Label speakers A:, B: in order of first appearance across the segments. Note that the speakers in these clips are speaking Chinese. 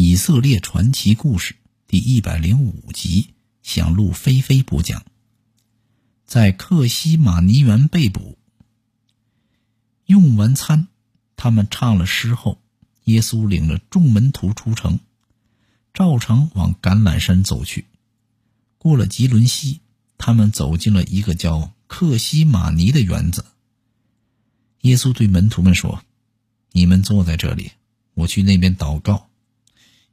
A: 以色列传奇故事第一百零五集，向路飞飞播讲。在克西马尼园被捕，用完餐，他们唱了诗后，耶稣领着众门徒出城，照常往橄榄山走去。过了吉伦西，他们走进了一个叫克西马尼的园子。耶稣对门徒们说：“你们坐在这里，我去那边祷告。”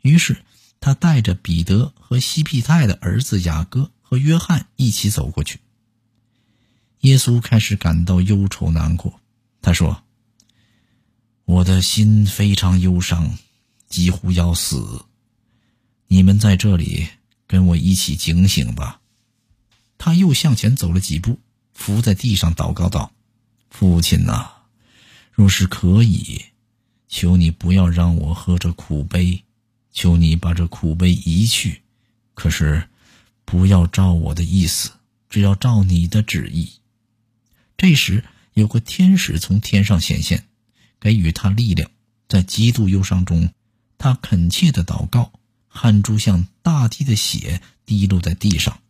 A: 于是，他带着彼得和西庇太的儿子雅各和约翰一起走过去。耶稣开始感到忧愁难过，他说：“我的心非常忧伤，几乎要死。你们在这里跟我一起警醒吧。”他又向前走了几步，伏在地上祷告道：“父亲呐，若是可以，求你不要让我喝这苦杯。”求你把这苦悲移去，可是不要照我的意思，只要照你的旨意。这时，有个天使从天上显现，给予他力量。在极度忧伤中，他恳切的祷告，汗珠像大滴的血滴落在地上。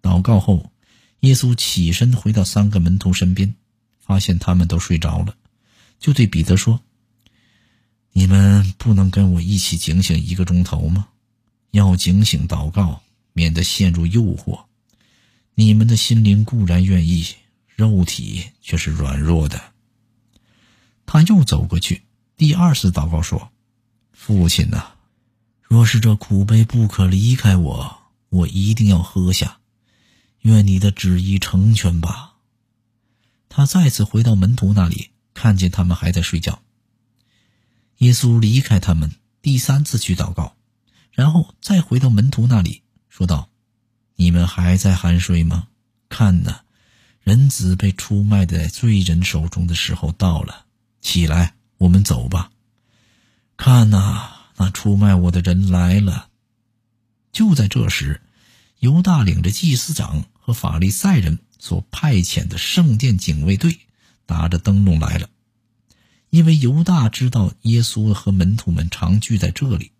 A: 祷告后，耶稣起身回到三个门徒身边，发现他们都睡着了，就对彼得说。你们不能跟我一起警醒一个钟头吗？要警醒祷告，免得陷入诱惑。你们的心灵固然愿意，肉体却是软弱的。他又走过去，第二次祷告说：“父亲呐，若是这苦杯不可离开我，我一定要喝下。愿你的旨意成全吧。”他再次回到门徒那里，看见他们还在睡觉。耶稣离开他们，第三次去祷告，然后再回到门徒那里，说道：“你们还在酣睡吗？看呐，人子被出卖在罪人手中的时候到了。起来，我们走吧。看呐，那出卖我的人来了。”就在这时，犹大领着祭司长和法利赛人所派遣的圣殿警卫队，打着灯笼来了。因为犹大知道耶稣和门徒们常聚在这里，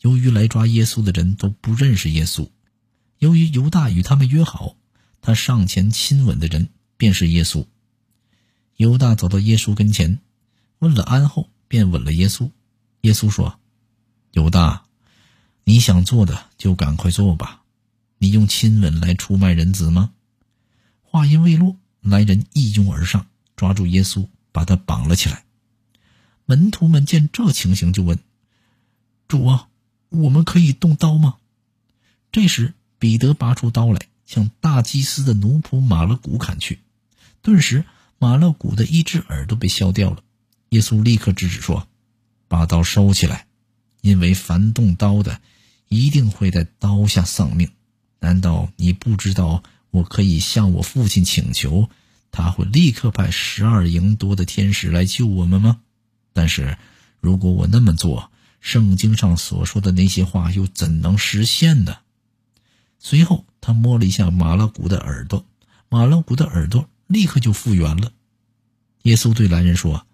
A: 由于来抓耶稣的人都不认识耶稣，由于犹大与他们约好，他上前亲吻的人便是耶稣。犹大走到耶稣跟前，问了安后，便吻了耶稣。耶稣说：“犹大，你想做的就赶快做吧，你用亲吻来出卖人子吗？”话音未落，来人一拥而上，抓住耶稣，把他绑了起来。门徒们见这情形，就问：“主啊，我们可以动刀吗？”这时，彼得拔出刀来，向大祭司的奴仆马勒古砍去。顿时，马勒古的一只耳朵被削掉了。耶稣立刻制止说：“把刀收起来，因为凡动刀的，一定会在刀下丧命。难道你不知道，我可以向我父亲请求，他会立刻派十二营多的天使来救我们吗？”但是，如果我那么做，圣经上所说的那些话又怎能实现呢？随后，他摸了一下马勒古的耳朵，马勒古的耳朵立刻就复原了。耶稣对来人说：“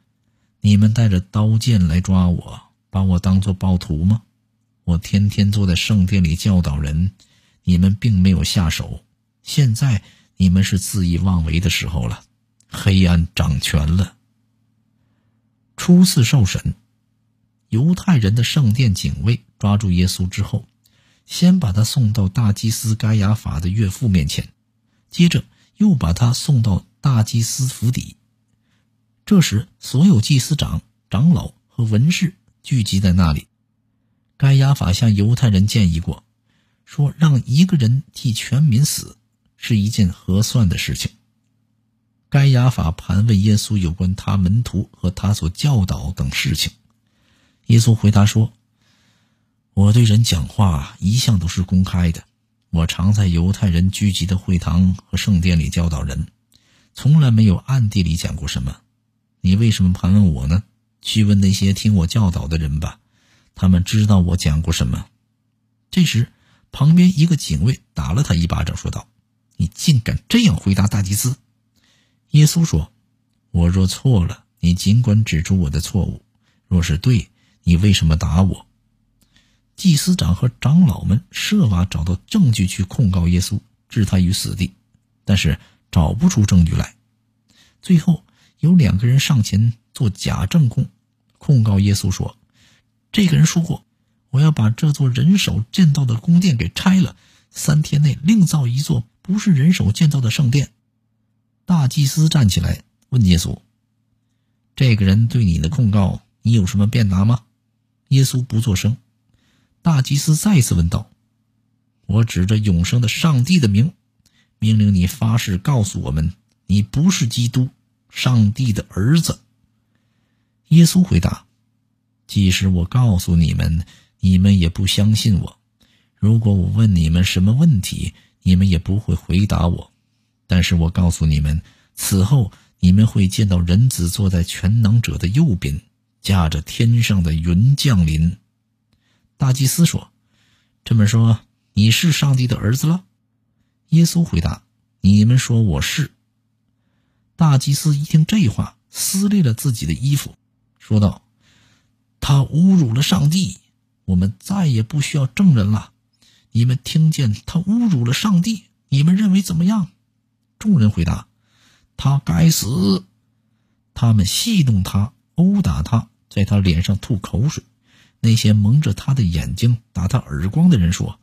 A: 你们带着刀剑来抓我，把我当做暴徒吗？我天天坐在圣殿里教导人，你们并没有下手。现在你们是恣意妄为的时候了，黑暗掌权了。”初次受审，犹太人的圣殿警卫抓住耶稣之后，先把他送到大祭司该亚法的岳父面前，接着又把他送到大祭司府邸。这时，所有祭司长、长老和文士聚集在那里。该亚法向犹太人建议过，说让一个人替全民死是一件合算的事情。该亚法盘问耶稣有关他门徒和他所教导等事情，耶稣回答说：“我对人讲话一向都是公开的，我常在犹太人聚集的会堂和圣殿里教导人，从来没有暗地里讲过什么。你为什么盘问我呢？去问那些听我教导的人吧，他们知道我讲过什么。”这时，旁边一个警卫打了他一巴掌，说道：“你竟敢这样回答大祭司！”耶稣说：“我若错了，你尽管指出我的错误；若是对，你为什么打我？”祭司长和长老们设法找到证据去控告耶稣，置他于死地，但是找不出证据来。最后有两个人上前做假证供，控告耶稣说：“这个人说过，我要把这座人手建造的宫殿给拆了，三天内另造一座不是人手建造的圣殿。”大祭司站起来问耶稣：“这个人对你的控告，你有什么辩答吗？”耶稣不作声。大祭司再次问道：“我指着永生的上帝的名，命令你发誓，告诉我们，你不是基督，上帝的儿子。”耶稣回答：“即使我告诉你们，你们也不相信我。如果我问你们什么问题，你们也不会回答我。但是我告诉你们，此后你们会见到人子坐在全能者的右边，驾着天上的云降临。”大祭司说：“这么说，你是上帝的儿子了？”耶稣回答：“你们说我是。”大祭司一听这话，撕裂了自己的衣服，说道：“他侮辱了上帝，我们再也不需要证人了。你们听见他侮辱了上帝，你们认为怎么样？”众人回答：“他该死。”他们戏弄他，殴打他，在他脸上吐口水。那些蒙着他的眼睛打他耳光的人说：“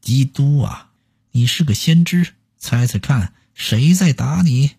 A: 基督啊，你是个先知，猜猜看，谁在打你？”